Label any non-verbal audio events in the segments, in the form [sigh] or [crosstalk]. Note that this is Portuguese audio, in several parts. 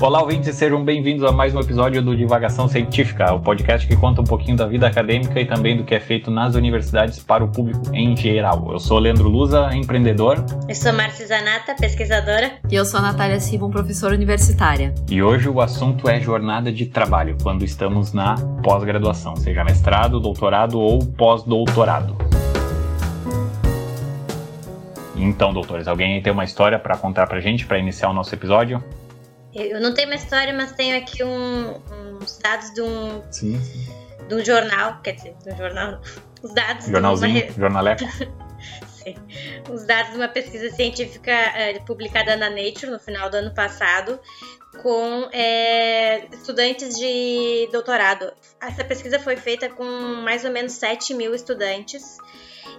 Olá, ouvintes, sejam bem-vindos a mais um episódio do Divagação Científica, o podcast que conta um pouquinho da vida acadêmica e também do que é feito nas universidades para o público em geral. Eu sou Leandro Luza, empreendedor. Eu sou Márcia Zanata, pesquisadora. E eu sou a Natália Simon, professora universitária. E hoje o assunto é jornada de trabalho, quando estamos na pós-graduação, seja mestrado, doutorado ou pós-doutorado. Então, doutores, alguém tem uma história para contar pra gente para iniciar o nosso episódio? Eu não tenho uma história, mas tenho aqui um, uns dados de um, sim, sim. de um jornal, quer dizer, de um jornal, [laughs] os dados Jornalzinho, de uma, jornaleco. [laughs] sim, os dados de uma pesquisa científica é, publicada na Nature no final do ano passado com é, estudantes de doutorado. Essa pesquisa foi feita com mais ou menos 7 mil estudantes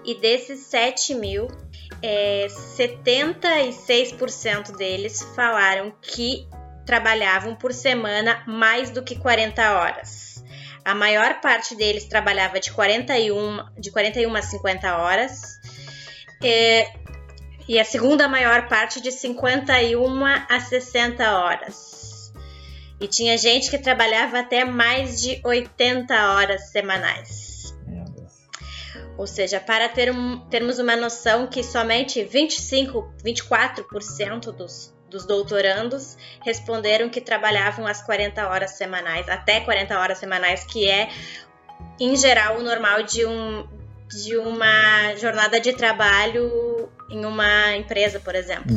e desses 7 mil, é, 76% deles falaram que trabalhavam por semana mais do que 40 horas. A maior parte deles trabalhava de 41, de 41 a 50 horas. E, e a segunda maior parte de 51 a 60 horas. E tinha gente que trabalhava até mais de 80 horas semanais. Ou seja, para ter um, termos uma noção que somente 25, 24% dos dos doutorandos responderam que trabalhavam as 40 horas semanais, até 40 horas semanais, que é, em geral, o normal de, um, de uma jornada de trabalho em uma empresa, por exemplo.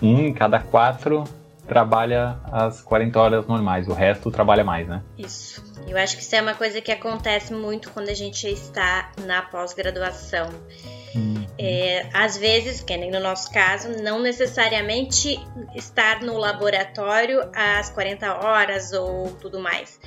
Um em cada quatro trabalha as 40 horas normais, o resto trabalha mais, né? Isso. Eu acho que isso é uma coisa que acontece muito quando a gente está na pós-graduação. Uhum. É, às vezes, que nem no nosso caso, não necessariamente estar no laboratório às 40 horas ou tudo mais,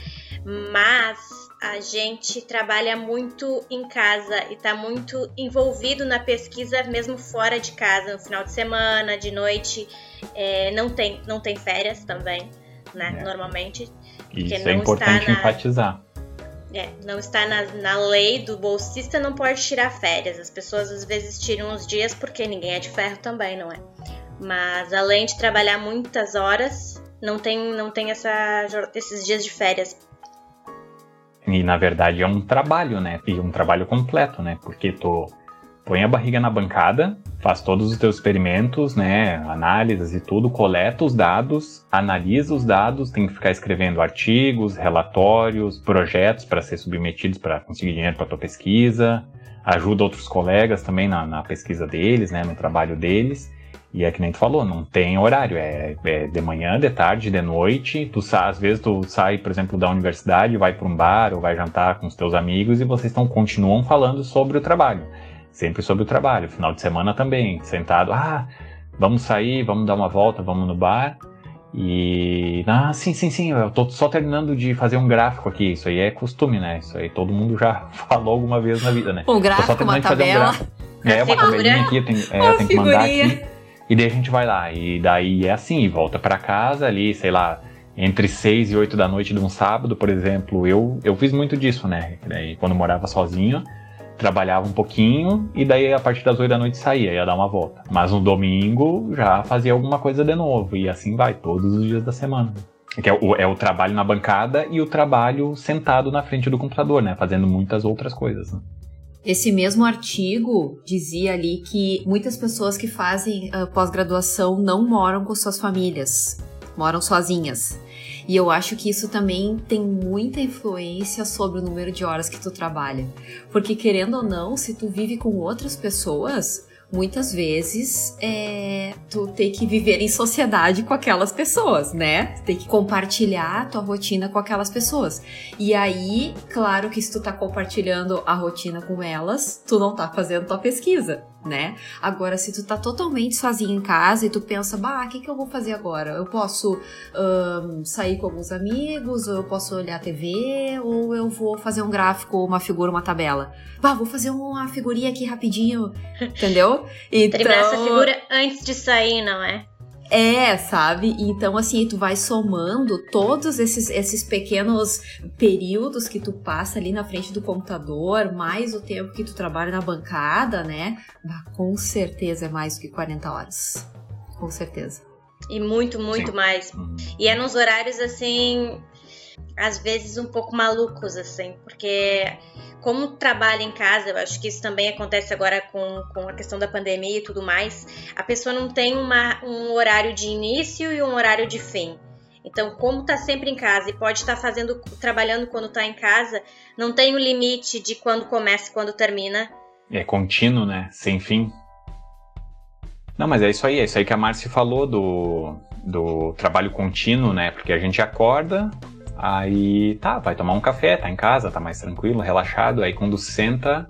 mas a gente trabalha muito em casa e está muito envolvido na pesquisa mesmo fora de casa, no final de semana, de noite. É, não, tem, não tem férias também, né? É. Normalmente. Isso é importante na... enfatizar. É, não está na, na lei do bolsista, não pode tirar férias. As pessoas às vezes tiram uns dias porque ninguém é de ferro também, não é? Mas além de trabalhar muitas horas, não tem, não tem essa, esses dias de férias. E na verdade é um trabalho, né? E um trabalho completo, né? Porque tu põe a barriga na bancada, faz todos os teus experimentos, né, análises e tudo, coleta os dados, analisa os dados, tem que ficar escrevendo artigos, relatórios, projetos para ser submetidos para conseguir dinheiro para tua pesquisa, ajuda outros colegas também na, na, pesquisa deles, né, no trabalho deles. E é que nem tu falou, não tem horário, é, é de manhã, de tarde, de noite. Tu às vezes tu sai, por exemplo, da universidade, vai para um bar ou vai jantar com os teus amigos e vocês estão continuam falando sobre o trabalho sempre sobre o trabalho. Final de semana também, sentado, ah, vamos sair, vamos dar uma volta, vamos no bar. E, ah, sim, sim, sim, eu tô só terminando de fazer um gráfico aqui. Isso aí é costume, né? Isso aí todo mundo já [laughs] falou alguma vez na vida, né? Um gráfico, uma tabela. Um é, uma tabelinha aqui, tem, é, tem que mandar aqui. E daí a gente vai lá. E daí é assim, volta para casa ali, sei lá, entre 6 e 8 da noite de um sábado, por exemplo. Eu, eu fiz muito disso, né? Daí, quando morava sozinho, trabalhava um pouquinho e daí a partir das 8 da noite saía, ia dar uma volta. Mas no domingo já fazia alguma coisa de novo e assim vai, todos os dias da semana. Que é o, é o trabalho na bancada e o trabalho sentado na frente do computador, né? Fazendo muitas outras coisas. Né? Esse mesmo artigo dizia ali que muitas pessoas que fazem uh, pós-graduação não moram com suas famílias, moram sozinhas. E eu acho que isso também tem muita influência sobre o número de horas que tu trabalha. Porque querendo ou não, se tu vive com outras pessoas, muitas vezes é, tu tem que viver em sociedade com aquelas pessoas, né? Tu tem que compartilhar a tua rotina com aquelas pessoas. E aí, claro que se tu tá compartilhando a rotina com elas, tu não tá fazendo tua pesquisa, né? Agora, se tu tá totalmente sozinho em casa e tu pensa, bah, o que, que eu vou fazer agora? Eu posso um, sair com alguns amigos, ou eu posso olhar a TV, ou eu vou fazer um gráfico, uma figura, uma tabela. Bah, vou fazer uma figurinha aqui rapidinho, [laughs] entendeu? Então... Terminar essa figura antes de sair, não é? É, sabe? Então, assim, tu vai somando todos esses, esses pequenos períodos que tu passa ali na frente do computador, mais o tempo que tu trabalha na bancada, né? com certeza é mais do que 40 horas. Com certeza. E muito, muito Sim. mais. Uhum. E é nos horários assim, às vezes um pouco malucos, assim, porque como trabalha em casa, eu acho que isso também acontece agora com, com a questão da pandemia e tudo mais, a pessoa não tem uma, um horário de início e um horário de fim. Então, como está sempre em casa e pode estar tá fazendo, trabalhando quando está em casa, não tem o um limite de quando começa e quando termina. É contínuo, né? Sem fim. Não, mas é isso aí, é isso aí que a Márcia falou do, do trabalho contínuo, né? Porque a gente acorda, aí tá, vai tomar um café, tá em casa, tá mais tranquilo, relaxado, aí quando senta,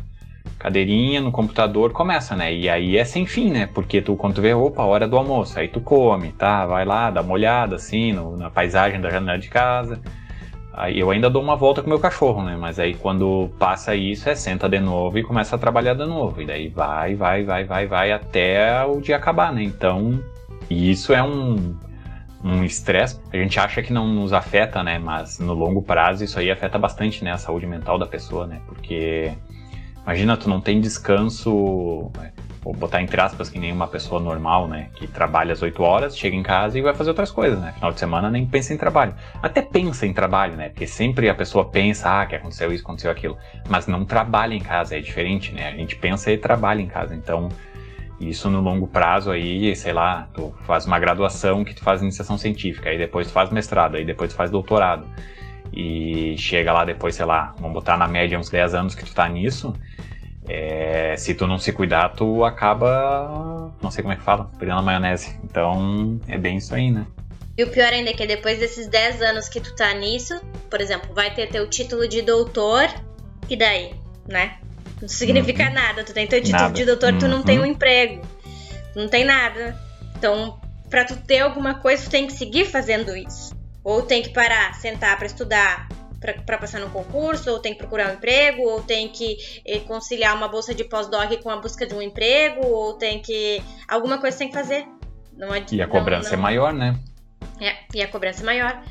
cadeirinha no computador, começa, né? E aí é sem fim, né? Porque tu, quando tu vê, opa, hora do almoço, aí tu come, tá? Vai lá, dá uma olhada, assim, no, na paisagem da janela de casa. Aí eu ainda dou uma volta com meu cachorro, né? Mas aí quando passa isso, é senta de novo e começa a trabalhar de novo. E daí vai, vai, vai, vai, vai até o dia acabar, né? Então, isso é um um estresse. A gente acha que não nos afeta, né? Mas no longo prazo isso aí afeta bastante, né? A saúde mental da pessoa, né? Porque imagina, tu não tem descanso vou botar entre aspas que nem uma pessoa normal, né, que trabalha às 8 horas, chega em casa e vai fazer outras coisas, né? Final de semana nem pensa em trabalho. Até pensa em trabalho, né? Porque sempre a pessoa pensa, ah, que aconteceu isso, aconteceu aquilo, mas não trabalha em casa, é diferente, né? A gente pensa e trabalha em casa. Então, isso no longo prazo aí, sei lá, tu faz uma graduação que tu faz iniciação científica, aí depois tu faz mestrado, aí depois tu faz doutorado. E chega lá depois, sei lá, vamos botar na média uns 10 anos que tu tá nisso, é, se tu não se cuidar, tu acaba. Não sei como é que fala, perdendo a maionese. Então é bem isso aí, né? E o pior ainda é que depois desses 10 anos que tu tá nisso, por exemplo, vai ter teu título de doutor, e daí, né? Não significa uhum. nada. Tu tem teu título nada. de doutor, tu não tem um uhum. emprego. Tu não tem nada. Então, pra tu ter alguma coisa, tu tem que seguir fazendo isso. Ou tem que parar, sentar para estudar, para passar no concurso, ou tem que procurar um emprego, ou tem que eh, conciliar uma bolsa de pós-doc com a busca de um emprego, ou tem que. Alguma coisa tem que fazer. Não é, e a cobrança não, não... é maior, né? É, e a cobrança é maior.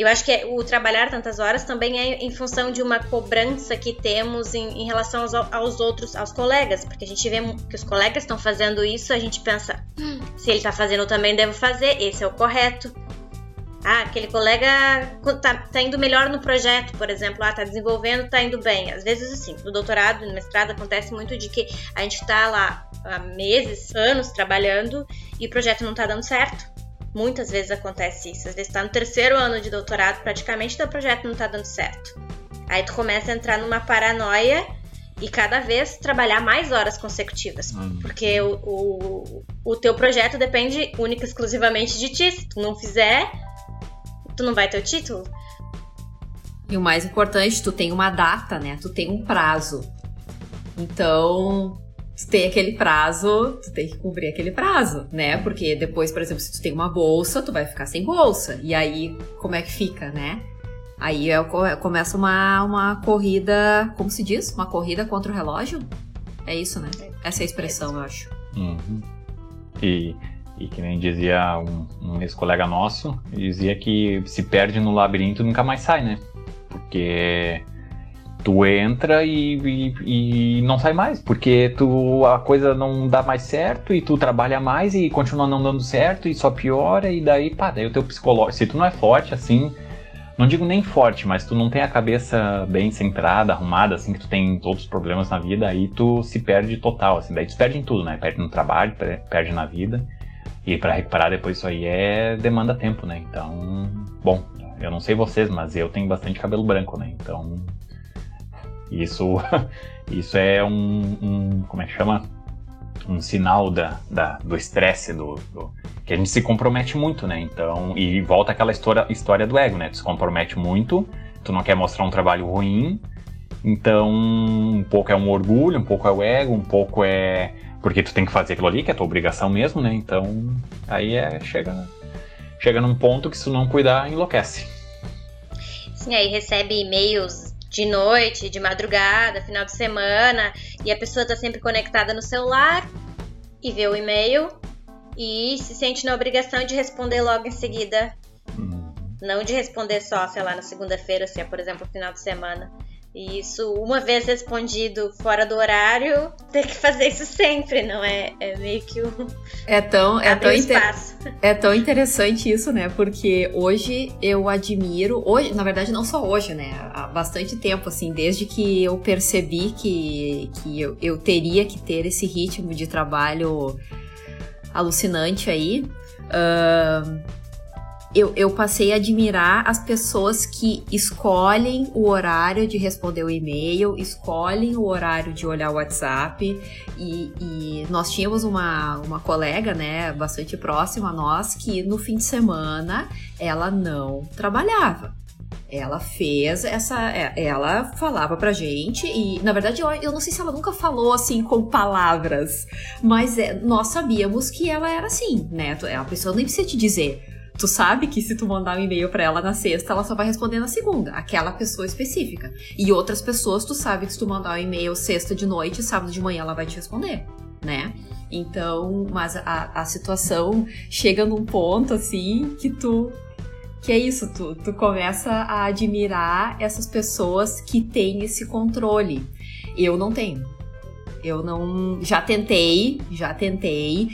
Eu acho que o trabalhar tantas horas também é em função de uma cobrança que temos em, em relação aos, aos, outros, aos colegas, porque a gente vê que os colegas estão fazendo isso, a gente pensa, hum, se ele está fazendo, eu também devo fazer, esse é o correto. Ah, aquele colega tá, tá, indo melhor no projeto, por exemplo, ah, tá desenvolvendo, tá indo bem. Às vezes, assim, no doutorado, no mestrado, acontece muito de que a gente tá lá há meses, anos trabalhando e o projeto não tá dando certo. Muitas vezes acontece isso. Às vezes tá no terceiro ano de doutorado, praticamente o projeto não tá dando certo. Aí tu começa a entrar numa paranoia e cada vez trabalhar mais horas consecutivas. Hum. Porque o, o, o teu projeto depende única e exclusivamente de ti. Se tu não fizer, tu não vai ter o título. E o mais importante, tu tem uma data, né? Tu tem um prazo. Então, tu tem aquele prazo, tu tem que cumprir aquele prazo, né? Porque depois, por exemplo, se tu tem uma bolsa, tu vai ficar sem bolsa. E aí, como é que fica, né? Aí é, começa uma, uma corrida, como se diz? Uma corrida contra o relógio? É isso, né? Essa é a expressão, eu acho. Uhum. E e que nem dizia um, um ex-colega nosso, dizia que se perde no labirinto nunca mais sai, né? Porque tu entra e, e, e, não sai mais, porque tu a coisa não dá mais certo e tu trabalha mais e continua não dando certo e só piora e daí, pá, daí o teu psicológico, se tu não é forte assim, não digo nem forte, mas tu não tem a cabeça bem centrada, arrumada, assim, que tu tem outros problemas na vida, aí tu se perde total, assim, daí tu perde em tudo, né? Perde no trabalho, perde na vida. E para recuperar depois isso aí é demanda tempo, né? Então, bom, eu não sei vocês, mas eu tenho bastante cabelo branco, né? Então, isso, [laughs] isso é um, um como é que chama? Um sinal da, da do estresse, do, do, que a gente se compromete muito, né? Então, e volta aquela história, história do ego, né? Tu se compromete muito, tu não quer mostrar um trabalho ruim, então um pouco é um orgulho, um pouco é o ego, um pouco é porque tu tem que fazer aquilo ali, que é tua obrigação mesmo, né? Então, aí é, chega, chega num ponto que se não cuidar, enlouquece. Sim, aí recebe e-mails de noite, de madrugada, final de semana, e a pessoa tá sempre conectada no celular e vê o e-mail e se sente na obrigação de responder logo em seguida. Uhum. Não de responder só, sei lá, na segunda-feira, se é, por exemplo, final de semana. E isso, uma vez respondido fora do horário, tem que fazer isso sempre, não é? É meio que um. É tão, é tão, inter... é tão interessante isso, né? Porque hoje eu admiro, hoje, na verdade, não só hoje, né? Há bastante tempo, assim, desde que eu percebi que, que eu, eu teria que ter esse ritmo de trabalho alucinante aí. Uh, eu, eu passei a admirar as pessoas que escolhem o horário de responder o e-mail, escolhem o horário de olhar o WhatsApp. E, e, nós tínhamos uma, uma colega, né, bastante próxima a nós, que no fim de semana ela não trabalhava. Ela fez essa. É, ela falava pra gente, e na verdade eu, eu não sei se ela nunca falou assim com palavras, mas é, nós sabíamos que ela era assim, né? A pessoa nem precisa te dizer Tu sabe que se tu mandar um e-mail para ela na sexta, ela só vai responder na segunda, aquela pessoa específica. E outras pessoas, tu sabe que se tu mandar um e-mail sexta de noite, sábado de manhã ela vai te responder, né? Então, mas a, a situação chega num ponto assim que tu que é isso, tu, tu começa a admirar essas pessoas que têm esse controle. Eu não tenho. Eu não. Já tentei, já tentei.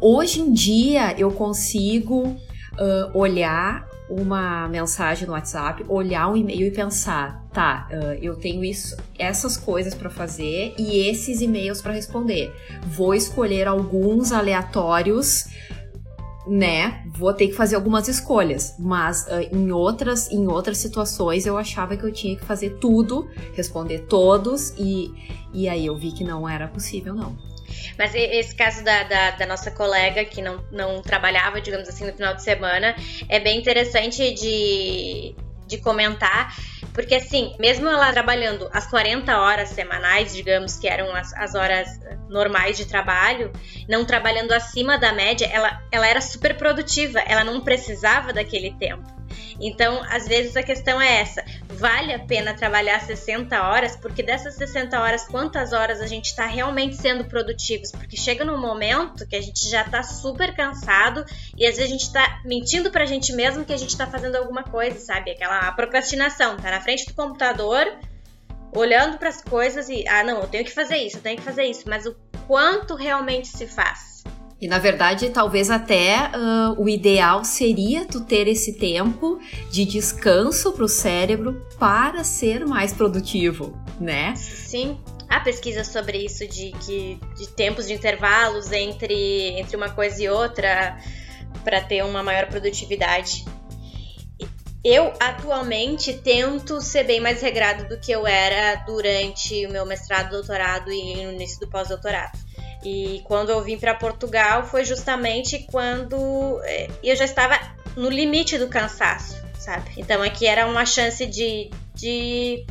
Hoje em dia eu consigo uh, olhar uma mensagem no WhatsApp, olhar um e-mail e pensar, tá, uh, eu tenho isso, essas coisas para fazer e esses e-mails para responder. Vou escolher alguns aleatórios, né? Vou ter que fazer algumas escolhas, mas uh, em outras em outras situações eu achava que eu tinha que fazer tudo, responder todos e e aí eu vi que não era possível não. Mas esse caso da, da, da, nossa colega que não, não trabalhava, digamos assim, no final de semana, é bem interessante de, de comentar, porque assim, mesmo ela trabalhando as 40 horas semanais, digamos que eram as, as horas normais de trabalho, não trabalhando acima da média, ela, ela era super produtiva, ela não precisava daquele tempo. Então, às vezes a questão é essa: vale a pena trabalhar 60 horas? Porque dessas 60 horas, quantas horas a gente está realmente sendo produtivos? Porque chega num momento que a gente já está super cansado e às vezes a gente está mentindo pra gente mesmo que a gente está fazendo alguma coisa, sabe? Aquela procrastinação, tá na frente do computador, olhando para as coisas e, ah, não, eu tenho que fazer isso, eu tenho que fazer isso, mas o quanto realmente se faz? E na verdade, talvez até uh, o ideal seria tu ter esse tempo de descanso para o cérebro para ser mais produtivo, né? Sim. Há pesquisa sobre isso de que de tempos de intervalos entre, entre uma coisa e outra para ter uma maior produtividade. Eu atualmente tento ser bem mais regrado do que eu era durante o meu mestrado, doutorado e no início do pós-doutorado. E quando eu vim para Portugal foi justamente quando é, eu já estava no limite do cansaço, sabe? Então aqui era uma chance de, de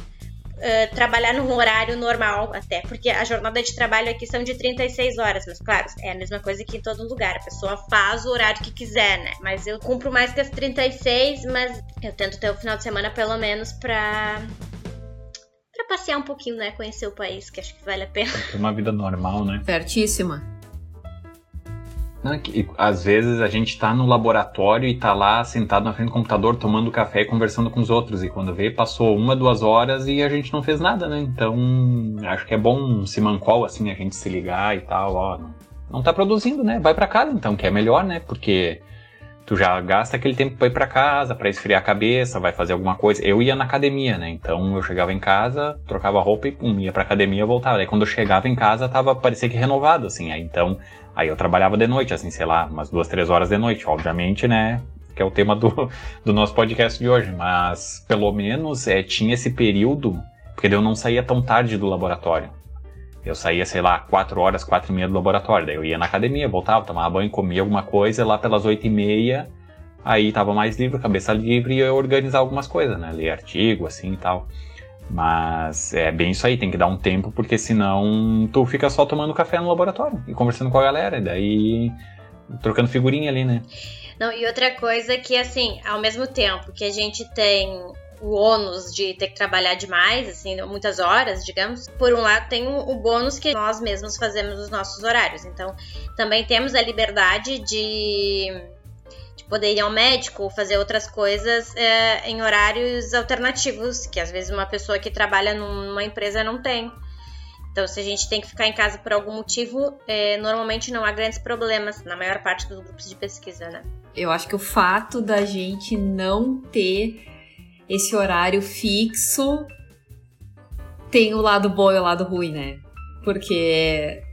uh, trabalhar num horário normal até, porque a jornada de trabalho aqui são de 36 horas, mas claro, é a mesma coisa que em todo lugar, a pessoa faz o horário que quiser, né? Mas eu cumpro mais que as 36, mas eu tento ter o final de semana pelo menos para passear um pouquinho, né? Conhecer o país, que acho que vale a pena. Ter uma vida normal, né? Certíssima. Não, que, às vezes a gente tá no laboratório e tá lá sentado na frente do computador tomando café e conversando com os outros. E quando vê, passou uma, duas horas e a gente não fez nada, né? Então, acho que é bom se mancol, assim, a gente se ligar e tal, ó. Não tá produzindo, né? Vai para casa então, que é melhor, né? Porque tu já gasta aquele tempo para ir para casa, para esfriar a cabeça, vai fazer alguma coisa. Eu ia na academia, né? Então eu chegava em casa, trocava roupa e pum, ia pra academia e voltava. Aí quando eu chegava em casa, tava, parecia que renovado, assim. Aí então, aí eu trabalhava de noite, assim, sei lá, umas duas, três horas de noite, obviamente, né? Que é o tema do, [laughs] do nosso podcast de hoje. Mas pelo menos é, tinha esse período, porque eu não saía tão tarde do laboratório. Eu saía, sei lá, 4 horas, 4 e meia do laboratório. Daí eu ia na academia, voltava, tomava banho, comia alguma coisa, lá pelas 8 e meia, aí tava mais livre, cabeça livre, e eu ia organizar algumas coisas, né? Ler artigo, assim e tal. Mas é bem isso aí, tem que dar um tempo, porque senão tu fica só tomando café no laboratório e conversando com a galera, e daí trocando figurinha ali, né? Não, e outra coisa que, assim, ao mesmo tempo que a gente tem o ônus de ter que trabalhar demais, assim, muitas horas, digamos. Por um lado, tem o, o bônus que nós mesmos fazemos os nossos horários. Então, também temos a liberdade de de poder ir ao médico ou fazer outras coisas é, em horários alternativos, que às vezes uma pessoa que trabalha numa empresa não tem. Então, se a gente tem que ficar em casa por algum motivo, é, normalmente não há grandes problemas na maior parte dos grupos de pesquisa, né? Eu acho que o fato da gente não ter esse horário fixo tem o lado bom e o lado ruim, né? Porque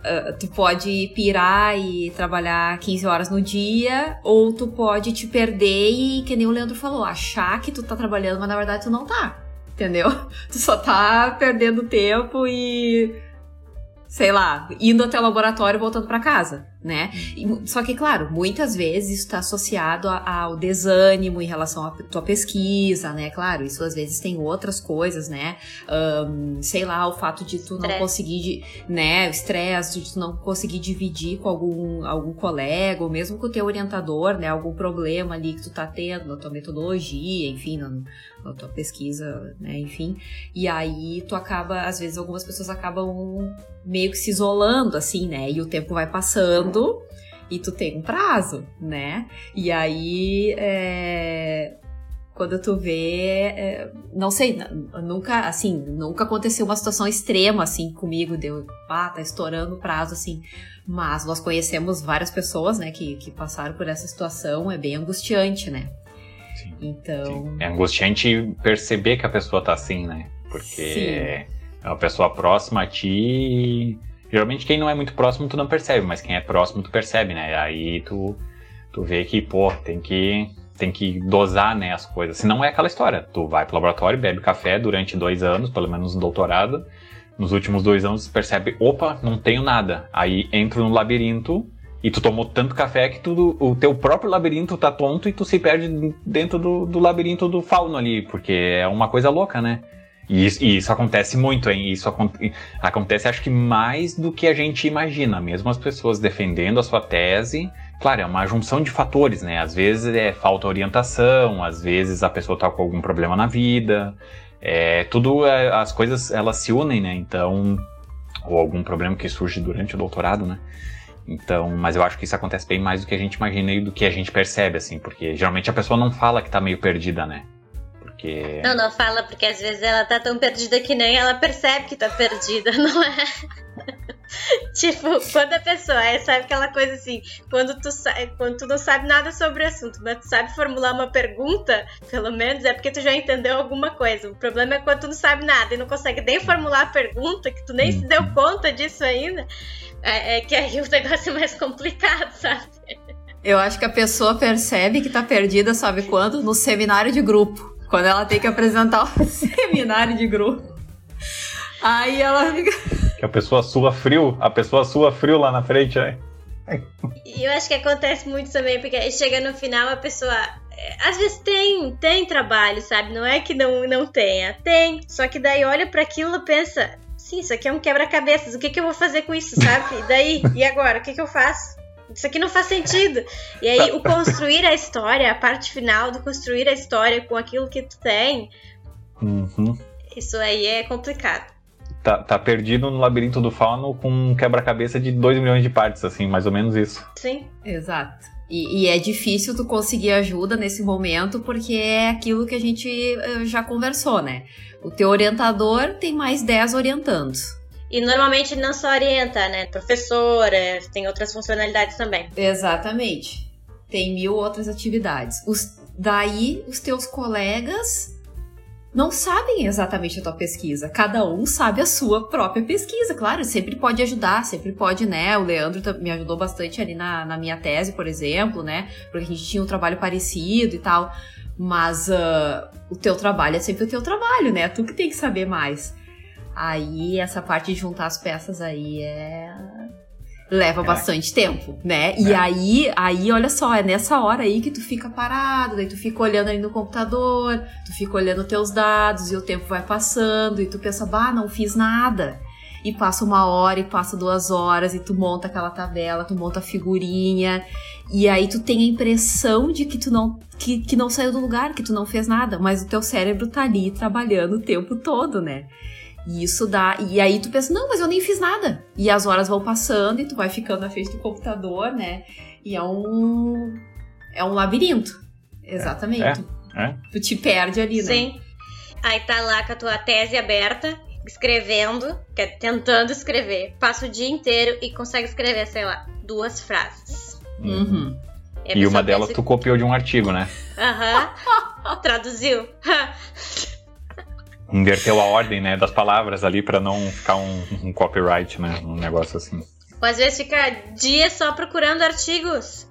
uh, tu pode pirar e trabalhar 15 horas no dia, ou tu pode te perder e, que nem o Leandro falou, achar que tu tá trabalhando, mas na verdade tu não tá entendeu? [laughs] Tu só tá perdendo tempo e sei lá, indo até o laboratório e voltando para casa, né? E, só que, claro, muitas vezes isso está associado ao desânimo em relação à tua pesquisa, né? Claro, isso às vezes tem outras coisas, né? Um, sei lá, o fato de tu não conseguir, né? O estresse, de tu não conseguir dividir com algum, algum colega, ou mesmo com o teu orientador, né? Algum problema ali que tu tá tendo na tua metodologia, enfim, na, na tua pesquisa, né? Enfim. E aí tu acaba, às vezes, algumas pessoas acabam meio que se isolando, assim, né? E o tempo vai passando e tu tem um prazo, né? E aí, é, quando tu vê, é, não sei, nunca, assim, nunca aconteceu uma situação extrema, assim, comigo, deu, ah, tá estourando o prazo, assim, mas nós conhecemos várias pessoas, né, que, que passaram por essa situação, é bem angustiante, né? Sim, então... Sim. É angustiante perceber que a pessoa tá assim, né? Porque... Sim é uma pessoa próxima a ti. Geralmente quem não é muito próximo tu não percebe, mas quem é próximo tu percebe, né? Aí tu, tu vê que, pô, tem que, tem que dosar né, as coisas. Senão é aquela história. Tu vai pro laboratório, bebe café durante dois anos, pelo menos no doutorado. Nos últimos dois anos tu percebe, opa, não tenho nada. Aí entro no labirinto e tu tomou tanto café que tu, o teu próprio labirinto tá tonto e tu se perde dentro do, do labirinto do fauno ali, porque é uma coisa louca, né? E isso, e isso, acontece muito, hein? Isso acontece, acho que mais do que a gente imagina. Mesmo as pessoas defendendo a sua tese, claro, é uma junção de fatores, né? Às vezes é falta orientação, às vezes a pessoa está com algum problema na vida. É, tudo, é, as coisas, elas se unem, né? Então, ou algum problema que surge durante o doutorado, né? Então, mas eu acho que isso acontece bem mais do que a gente imagina e do que a gente percebe, assim, porque geralmente a pessoa não fala que tá meio perdida, né? Porque. Não, não fala, porque às vezes ela tá tão perdida que nem ela percebe que tá perdida, [laughs] não é? tipo, quando a pessoa é, sabe aquela coisa assim, quando tu, quando tu não sabe nada sobre o assunto, mas tu sabe formular uma pergunta, pelo menos, é porque tu já entendeu alguma coisa. O problema é quando tu não sabe nada e não consegue nem formular a pergunta, que tu nem se deu conta disso ainda, é, é que aí o negócio é mais complicado, sabe? Eu acho que a pessoa percebe que tá perdida, sabe quando? No seminário de grupo. Quando ela tem que apresentar o [laughs] seminário de grupo. Aí ela fica. Que a pessoa sua frio, a pessoa sua frio lá na frente, né? E eu acho que acontece muito também, porque chega no final a pessoa. É, às vezes tem, tem trabalho, sabe? Não é que não, não tenha. Tem. Só que daí olha para aquilo e pensa: sim, isso aqui é um quebra-cabeças. O que, que eu vou fazer com isso, sabe? E [laughs] daí? E agora? O que, que eu faço? Isso aqui não faz sentido. E aí, o construir a história, a parte final do construir a história com aquilo que tu tem, uhum. isso aí é complicado. Tá, tá perdido no labirinto do fauno com um quebra-cabeça de 2 milhões de partes, assim, mais ou menos isso. Sim. Exato. E, e, é difícil tu conseguir ajuda nesse momento, porque é aquilo que a gente eh, já conversou, né? O teu orientador tem mais 10 orientandos. E normalmente não só orienta, né? Professora, tem outras funcionalidades também. Exatamente. Tem mil outras atividades. Os, daí, os teus colegas não sabem exatamente a tua pesquisa. Cada um sabe a sua própria pesquisa. Claro, sempre pode ajudar, sempre pode, né? O Leandro me ajudou bastante ali na, na minha tese, por exemplo, né? Porque a gente tinha um trabalho parecido e tal. Mas uh, o teu trabalho é sempre o teu trabalho, né? Tu que tem que saber mais. Aí essa parte de juntar as peças aí é leva é. bastante tempo, né? E é. aí, aí, olha só, é nessa hora aí que tu fica parado, daí tu fica olhando ali no computador, tu fica olhando teus dados e o tempo vai passando e tu pensa, bah, não fiz nada. E passa uma hora e passa duas horas e tu monta aquela tabela, tu monta a figurinha e aí tu tem a impressão de que tu não que, que não saiu do lugar, que tu não fez nada, mas o teu cérebro tá ali trabalhando o tempo todo, né? E isso dá. E aí tu pensa, não, mas eu nem fiz nada. E as horas vão passando e tu vai ficando na frente do computador, né? E é um. É um labirinto. Exatamente. É, é. Tu te perde ali, né? Sim. Aí tá lá com a tua tese aberta, escrevendo, que é tentando escrever. Passa o dia inteiro e consegue escrever, sei lá, duas frases. Uhum. a E uma pessoa delas pensa- tu copiou de um artigo, né? Aham. [laughs] Traduziu. [laughs] Inverteu a ordem, né, das palavras ali pra não ficar um, um copyright, né? Um negócio assim. Ou às vezes fica dias só procurando artigos.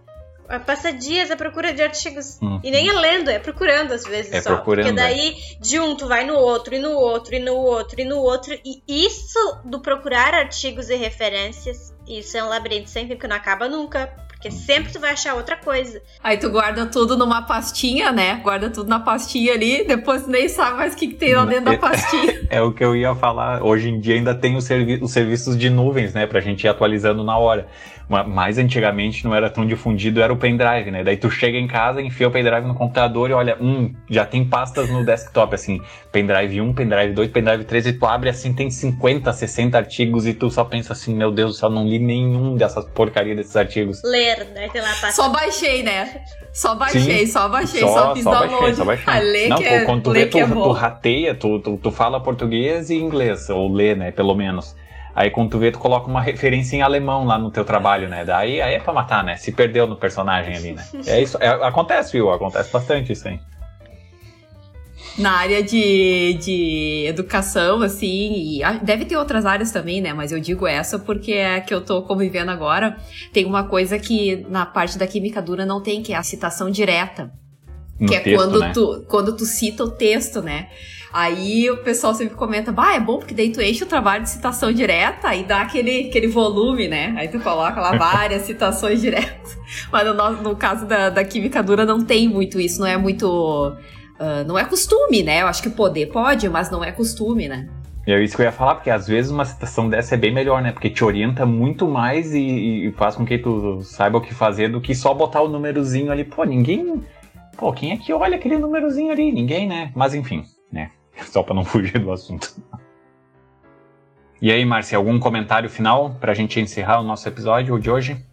Passa dias à procura de artigos. Hum. E nem é lendo, é procurando às vezes É só. procurando, Porque daí de um tu vai no outro, e no outro, e no outro, e no outro. E isso do procurar artigos e referências, isso é um labirinto sempre que não acaba nunca. Porque sempre tu vai achar outra coisa. Aí tu guarda tudo numa pastinha, né? Guarda tudo na pastinha ali, depois tu nem sabe mais o que, que tem lá dentro da pastinha. [laughs] É o que eu ia falar. Hoje em dia ainda tem os, servi os serviços de nuvens, né? Pra gente ir atualizando na hora. Ma- Mas antigamente não era tão difundido, era o pendrive, né? Daí tu chega em casa, enfia o pendrive no computador e olha, hum, já tem pastas no desktop, assim. Pendrive 1, pendrive 2, pendrive 3, e tu abre assim, tem 50, 60 artigos e tu só pensa assim, meu Deus do céu, não li nenhum dessas porcaria desses artigos. Ler, daí tem lá a pasta. Só baixei, né? Só baixei, só baixei, só, Só, fiz só download. baixei, só baixei. Ah, lê Não, que pô, é, quando tu lê vê, que é tu, tu rateia, tu, tu, tu fala português e inglês, ou lê, né, pelo menos. Aí quando tu vê, tu coloca uma referência em alemão lá no teu trabalho, né? Daí aí é pra matar, né? Se perdeu no personagem ali, né? É isso, é- acontece, viu? Acontece bastante isso aí. Na área de, de educação, assim, e deve ter outras áreas também, né? Mas eu digo essa porque é a que eu tô convivendo agora. Tem uma coisa que na parte da química dura não tem, que é a citação direta. No que é texto, quando, né? tu, quando tu cita o texto, né? Aí o pessoal sempre comenta, bah, é bom porque daí tu enche o trabalho de citação direta e dá aquele, aquele volume, né? Aí tu coloca lá várias [laughs] citações diretas. Mas no, no- caso da, da química dura não tem muito isso, não é muito. ah, não é costume, né? Eu acho que poder pode, mas não é costume, né? É isso que eu ia falar, porque às vezes uma citação dessa é bem melhor, né? Porque te orienta muito mais e, e faz com que tu saiba o que fazer do que só botar o númerozinho ali. Pô, ninguém. Pô, quem é que olha aquele númerozinho ali? Ninguém, né? Mas enfim? [laughs] Só pra não fugir do assunto. E aí, Márcia, algum comentário final pra gente encerrar o nosso episódio de hoje?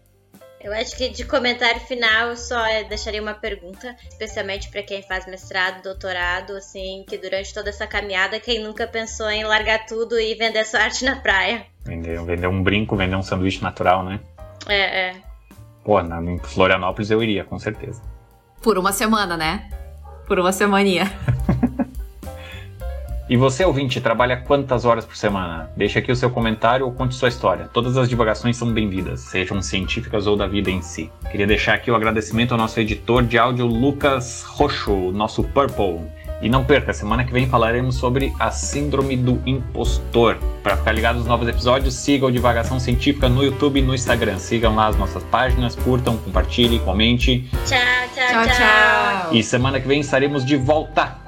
Eu acho que de comentário final eu só eh, deixaria uma pergunta, especialmente para quem faz mestrado, doutorado, assim, que durante toda essa caminhada, quem nunca pensou em largar tudo e vender sua arte na praia? Vender, vender um brinco, vender um sanduíche natural, né? É, é. Pô, na, em Florianópolis eu iria, com certeza. Por uma semana, né? Por uma semaninha. [laughs] E você, ouvinte, trabalha quantas horas por semana? Deixe aqui o seu comentário ou conte sua história. Todas as divagações são bem-vindas, sejam científicas ou da vida em si. Queria deixar aqui o agradecimento ao nosso editor de áudio, Lucas Roxo, nosso Purple. E não perca, semana que vem falaremos sobre a Síndrome do Impostor. Para ficar ligado nos novos episódios, siga o Divagação Científica no YouTube e no Instagram. Sigam lá as nossas páginas, curtam, compartilhem, comente. Tchau, tchau, Tchau, tchau. tchau. E semana que vem estaremos de volta